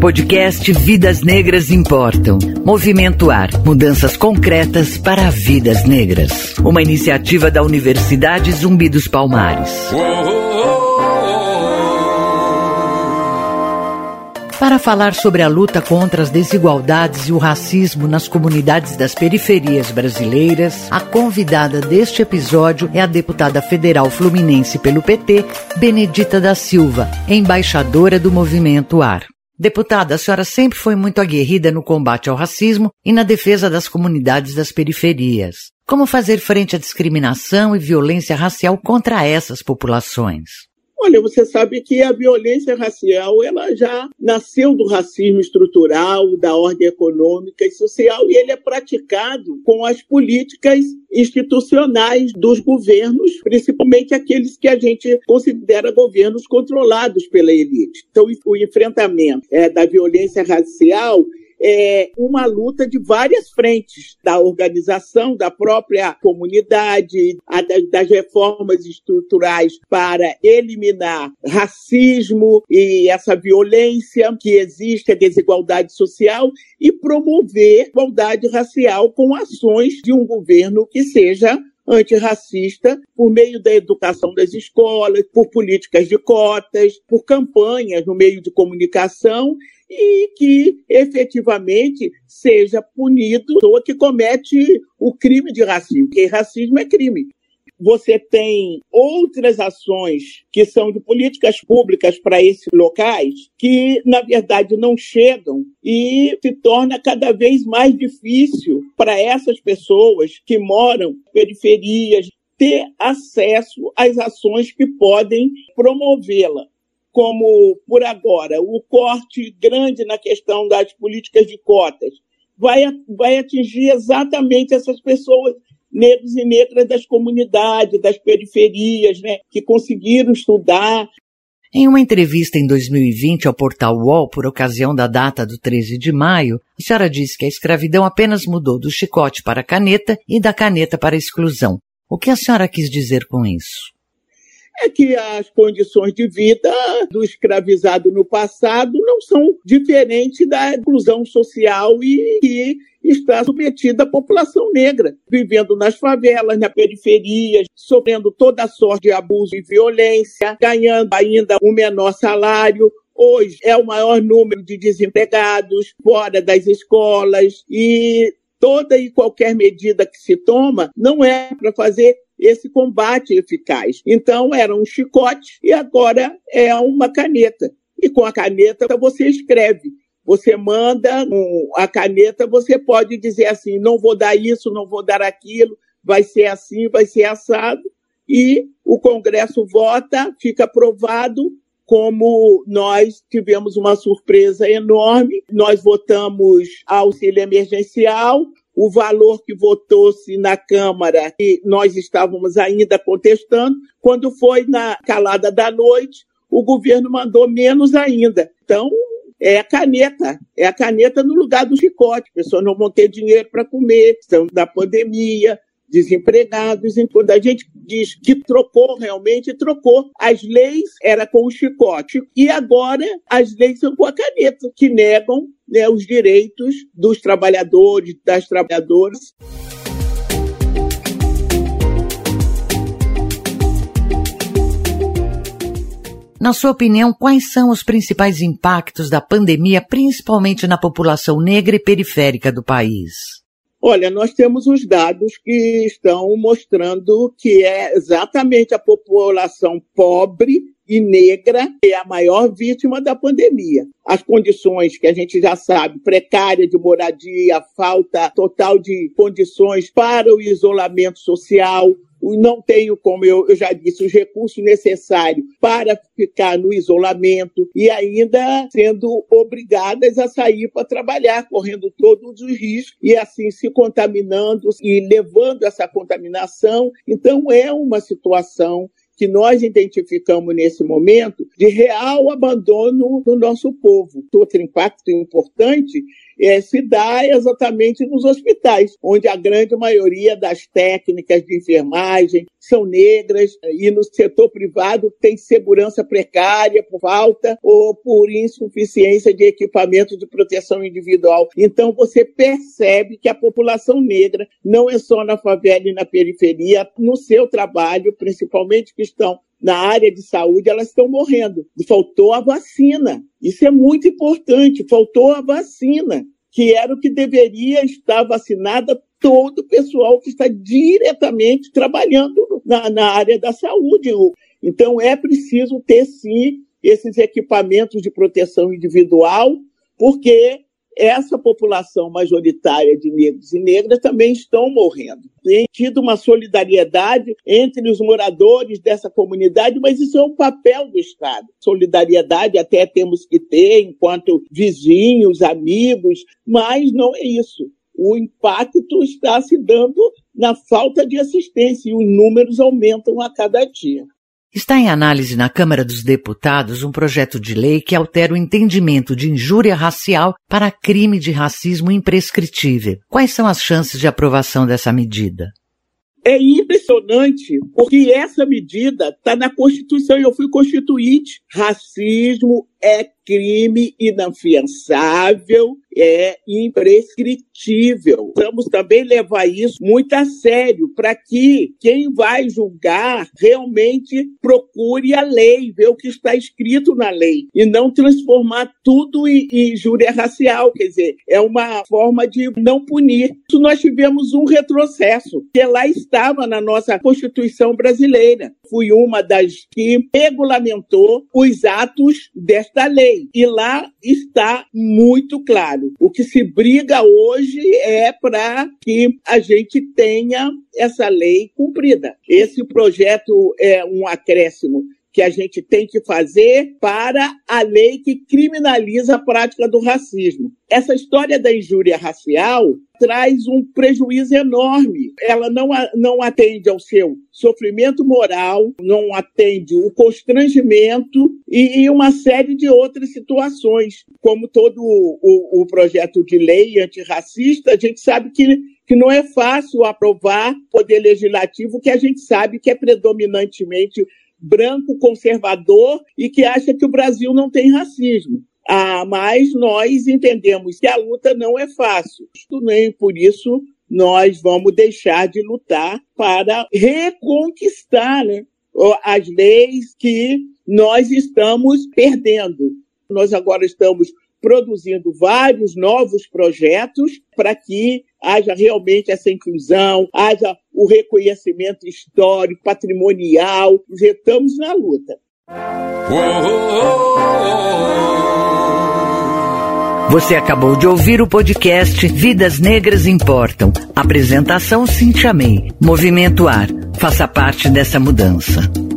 Podcast Vidas Negras Importam. Movimento Ar. Mudanças concretas para vidas negras. Uma iniciativa da Universidade Zumbi dos Palmares. Para falar sobre a luta contra as desigualdades e o racismo nas comunidades das periferias brasileiras, a convidada deste episódio é a deputada federal fluminense pelo PT, Benedita da Silva, embaixadora do Movimento Ar. Deputada, a senhora sempre foi muito aguerrida no combate ao racismo e na defesa das comunidades das periferias. Como fazer frente à discriminação e violência racial contra essas populações? Olha, você sabe que a violência racial ela já nasceu do racismo estrutural, da ordem econômica e social, e ele é praticado com as políticas institucionais dos governos, principalmente aqueles que a gente considera governos controlados pela elite. Então, o enfrentamento é, da violência racial é uma luta de várias frentes, da organização, da própria comunidade, das reformas estruturais para eliminar racismo e essa violência que existe, a desigualdade social, e promover igualdade racial com ações de um governo que seja antirracista por meio da educação das escolas, por políticas de cotas, por campanhas no meio de comunicação e que efetivamente seja punido pessoa que comete o crime de racismo, porque racismo é crime. Você tem outras ações que são de políticas públicas para esses locais que, na verdade, não chegam e se torna cada vez mais difícil para essas pessoas que moram em periferias ter acesso às ações que podem promovê-la como por agora o corte grande na questão das políticas de cotas. Vai, vai atingir exatamente essas pessoas negros e negras das comunidades, das periferias, né, que conseguiram estudar. Em uma entrevista em 2020 ao portal UOL, por ocasião da data do 13 de maio, a senhora disse que a escravidão apenas mudou do chicote para a caneta e da caneta para a exclusão. O que a senhora quis dizer com isso? é que as condições de vida do escravizado no passado não são diferentes da inclusão social e que está submetida a população negra, vivendo nas favelas, na periferia, sofrendo toda sorte de abuso e violência, ganhando ainda um menor salário, hoje é o maior número de desempregados fora das escolas e toda e qualquer medida que se toma não é para fazer esse combate eficaz. Então era um chicote e agora é uma caneta. E com a caneta você escreve. Você manda a caneta, você pode dizer assim: não vou dar isso, não vou dar aquilo, vai ser assim, vai ser assado. E o Congresso vota, fica aprovado, como nós tivemos uma surpresa enorme. Nós votamos auxílio emergencial, o valor que votou-se na Câmara e nós estávamos ainda contestando. Quando foi na calada da noite, o governo mandou menos ainda. Então, é a caneta, é a caneta no lugar do chicote. As pessoas não vão ter dinheiro para comer, estão da pandemia, desempregados. Quando a gente diz que trocou, realmente trocou. As leis era com o chicote e agora as leis são com a caneta, que negam né, os direitos dos trabalhadores, das trabalhadoras. Na sua opinião, quais são os principais impactos da pandemia, principalmente na população negra e periférica do país? Olha, nós temos os dados que estão mostrando que é exatamente a população pobre e negra é a maior vítima da pandemia. As condições que a gente já sabe, precária de moradia, falta total de condições para o isolamento social, não tenho, como eu, já disse, os recursos necessários para ficar no isolamento e ainda sendo obrigadas a sair para trabalhar, correndo todos os riscos e assim se contaminando e levando essa contaminação. Então, é uma situação que nós identificamos nesse momento de real abandono do nosso povo. Outro impacto importante é, se dá exatamente nos hospitais, onde a grande maioria das técnicas de enfermagem são negras e no setor privado tem segurança precária por falta ou por insuficiência de equipamento de proteção individual. Então você percebe que a população negra não é só na favela e na periferia, no seu trabalho, principalmente que estão na área de saúde, elas estão morrendo. Faltou a vacina. Isso é muito importante. Faltou a vacina, que era o que deveria estar vacinada todo o pessoal que está diretamente trabalhando na, na área da saúde. Então, é preciso ter, sim, esses equipamentos de proteção individual, porque essa população majoritária de negros e negras também estão morrendo. Tem tido uma solidariedade entre os moradores dessa comunidade, mas isso é um papel do Estado. Solidariedade até temos que ter enquanto vizinhos, amigos, mas não é isso. O impacto está se dando na falta de assistência e os números aumentam a cada dia. Está em análise na Câmara dos Deputados um projeto de lei que altera o entendimento de injúria racial para crime de racismo imprescritível. Quais são as chances de aprovação dessa medida? É impressionante, porque essa medida está na Constituição, eu fui constituinte. Racismo é crime inafiançável, é imprescritível. Vamos também levar isso muito a sério, para que quem vai julgar realmente procure a lei, ver o que está escrito na lei, e não transformar tudo em, em injúria racial, quer dizer, é uma forma de não punir. Isso nós tivemos um retrocesso, que lá estava na nossa Constituição brasileira. Fui uma das que regulamentou os atos desta lei. E lá está muito claro. O que se briga hoje é para que a gente tenha essa lei cumprida. Esse projeto é um acréscimo que a gente tem que fazer para a lei que criminaliza a prática do racismo. Essa história da injúria racial traz um prejuízo enorme. Ela não, não atende ao seu sofrimento moral, não atende o constrangimento e, e uma série de outras situações. Como todo o, o, projeto de lei antirracista, a gente sabe que que não é fácil aprovar poder legislativo que a gente sabe que é predominantemente branco conservador e que acha que o Brasil não tem racismo. Ah, mas nós entendemos que a luta não é fácil. Nem por isso nós vamos deixar de lutar para reconquistar né, as leis que nós estamos perdendo. Nós agora estamos produzindo vários novos projetos para que haja realmente essa inclusão, haja o reconhecimento histórico, patrimonial. Estamos na luta. Você acabou de ouvir o podcast Vidas Negras Importam. Apresentação Cintia May. Movimento Ar. Faça parte dessa mudança.